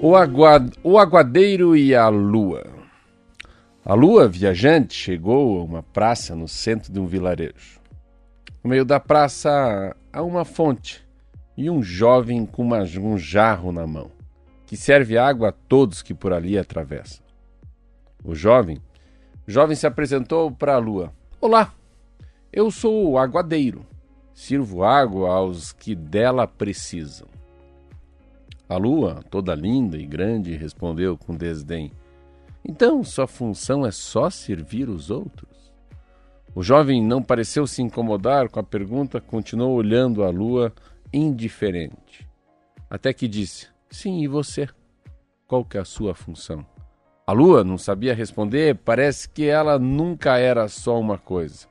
O, aguad... o aguadeiro e a lua. A lua viajante chegou a uma praça no centro de um vilarejo. No meio da praça há uma fonte e um jovem com uma... um jarro na mão, que serve água a todos que por ali atravessam. O jovem, o jovem se apresentou para a lua. Olá, eu sou o aguadeiro. Sirvo água aos que dela precisam. A lua, toda linda e grande, respondeu com desdém: Então sua função é só servir os outros? O jovem não pareceu se incomodar com a pergunta, continuou olhando a lua indiferente. Até que disse: Sim, e você? Qual que é a sua função? A lua não sabia responder, parece que ela nunca era só uma coisa,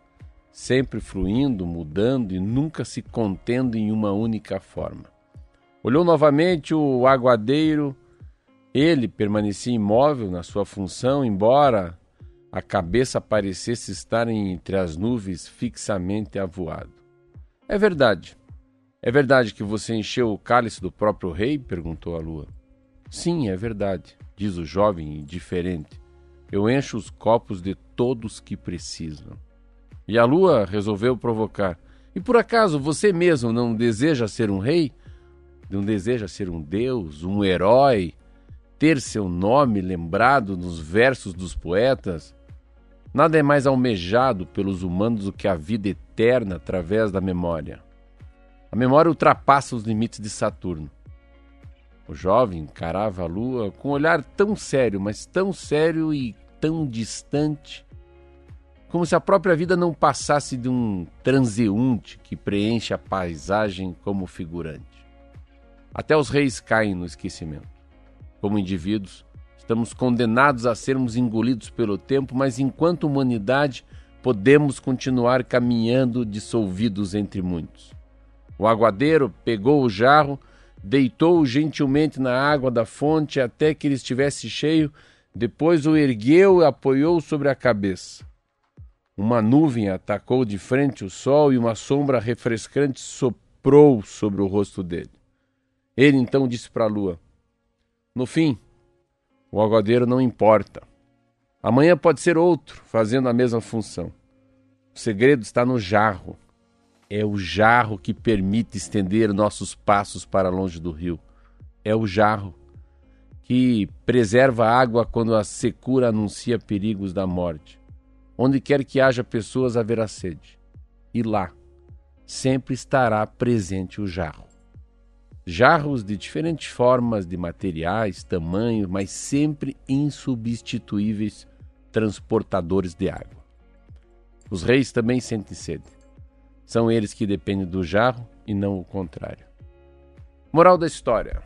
sempre fluindo, mudando e nunca se contendo em uma única forma. Olhou novamente o aguadeiro. Ele permanecia imóvel na sua função, embora a cabeça parecesse estar entre as nuvens fixamente avoado. É verdade. É verdade que você encheu o cálice do próprio rei? perguntou a lua. Sim, é verdade, diz o jovem indiferente. Eu encho os copos de todos que precisam. E a lua resolveu provocar. E por acaso você mesmo não deseja ser um rei? Não deseja ser um deus, um herói, ter seu nome lembrado nos versos dos poetas? Nada é mais almejado pelos humanos do que a vida eterna através da memória. A memória ultrapassa os limites de Saturno. O jovem encarava a lua com um olhar tão sério, mas tão sério e tão distante, como se a própria vida não passasse de um transeunte que preenche a paisagem como figurante. Até os reis caem no esquecimento. Como indivíduos, estamos condenados a sermos engolidos pelo tempo, mas enquanto humanidade, podemos continuar caminhando dissolvidos entre muitos. O aguadeiro pegou o jarro, deitou-o gentilmente na água da fonte até que ele estivesse cheio, depois o ergueu e apoiou sobre a cabeça. Uma nuvem atacou de frente o sol e uma sombra refrescante soprou sobre o rosto dele. Ele então disse para a lua: No fim, o aguadeiro não importa. Amanhã pode ser outro fazendo a mesma função. O segredo está no jarro. É o jarro que permite estender nossos passos para longe do rio. É o jarro que preserva a água quando a secura anuncia perigos da morte. Onde quer que haja pessoas, haverá sede. E lá sempre estará presente o jarro jarros de diferentes formas, de materiais, tamanhos, mas sempre insubstituíveis transportadores de água. Os reis também sentem sede. São eles que dependem do jarro e não o contrário. Moral da história: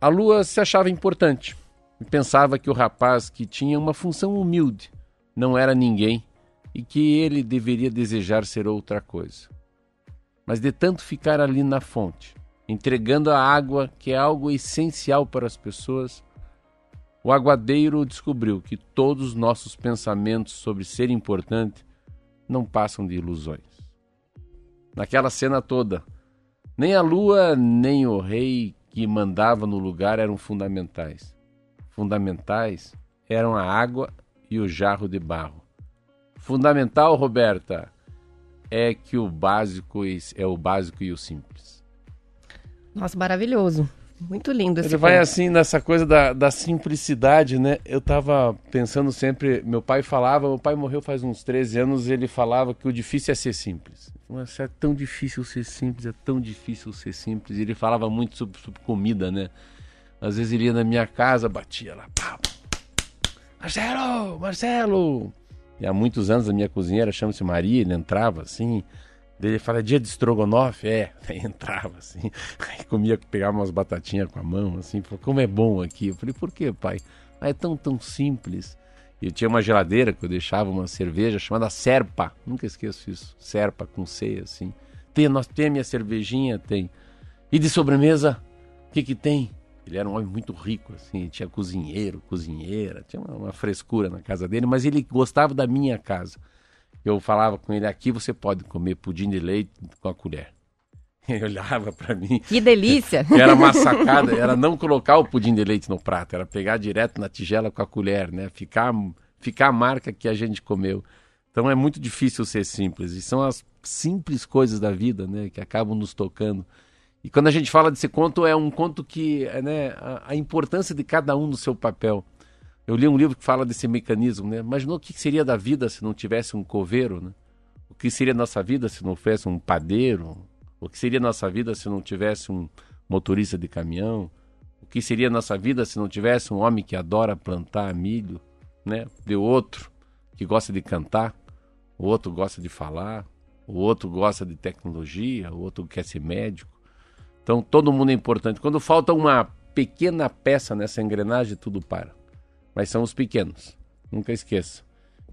A lua se achava importante e pensava que o rapaz que tinha uma função humilde não era ninguém e que ele deveria desejar ser outra coisa. Mas de tanto ficar ali na fonte, entregando a água, que é algo essencial para as pessoas, o aguadeiro descobriu que todos os nossos pensamentos sobre ser importante não passam de ilusões. Naquela cena toda, nem a lua nem o rei que mandava no lugar eram fundamentais. Fundamentais eram a água e o jarro de barro. Fundamental, Roberta, é que o básico é o básico e o simples. Nossa, maravilhoso. Muito lindo esse Ele vai assim nessa coisa da, da simplicidade, né? Eu tava pensando sempre, meu pai falava, meu pai morreu faz uns 13 anos, ele falava que o difícil é ser simples. Mas é tão difícil ser simples, é tão difícil ser simples. Ele falava muito sobre, sobre, comida, né? Às vezes ele ia na minha casa, batia lá, pá, Marcelo, Marcelo! E há muitos anos a minha cozinheira chama-se Maria, ele entrava assim, ele fala, dia de estrogonofe? É, aí entrava assim, aí comia, pegava umas batatinhas com a mão, assim, falou, como é bom aqui. Eu falei, por que, pai? Ah, é tão, tão simples. Eu tinha uma geladeira que eu deixava uma cerveja chamada Serpa, nunca esqueço isso, Serpa com C, assim. Tem, nós tem a minha cervejinha, tem. E de sobremesa, o que que tem? Ele era um homem muito rico, assim, tinha cozinheiro, cozinheira, tinha uma, uma frescura na casa dele, mas ele gostava da minha casa eu falava com ele: aqui você pode comer pudim de leite com a colher. Ele olhava para mim. Que delícia! Era uma sacada, era não colocar o pudim de leite no prato, era pegar direto na tigela com a colher, né? Ficar, ficar a marca que a gente comeu. Então é muito difícil ser simples. E são as simples coisas da vida, né? Que acabam nos tocando. E quando a gente fala desse conto, é um conto que, né? A, a importância de cada um no seu papel. Eu li um livro que fala desse mecanismo, né? Imaginou o que seria da vida se não tivesse um coveiro, né? O que seria nossa vida se não houvesse um padeiro, o que seria nossa vida se não tivesse um motorista de caminhão? O que seria nossa vida se não tivesse um homem que adora plantar milho, né? De outro que gosta de cantar, o outro gosta de falar, o outro gosta de tecnologia, o outro quer ser médico. Então todo mundo é importante. Quando falta uma pequena peça nessa engrenagem, tudo para. Mas são os pequenos. Nunca esqueça.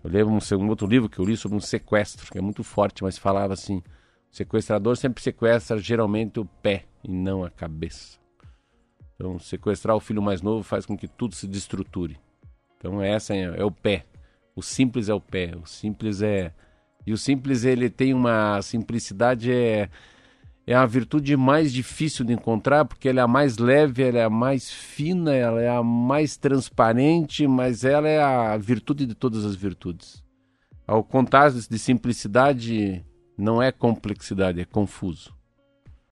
Eu lembro um, um outro livro que eu li sobre um sequestro, que é muito forte, mas falava assim: o sequestrador sempre sequestra geralmente o pé e não a cabeça. Então, sequestrar o filho mais novo faz com que tudo se destruture. Então, essa é, é o pé. O simples é o pé. O simples é. E o simples, ele tem uma simplicidade, é, é a virtude mais difícil de encontrar, porque ela é a mais leve, ela é a mais fina, ela é a mais transparente, mas ela é a virtude de todas as virtudes. Ao contar de simplicidade, não é complexidade, é confuso.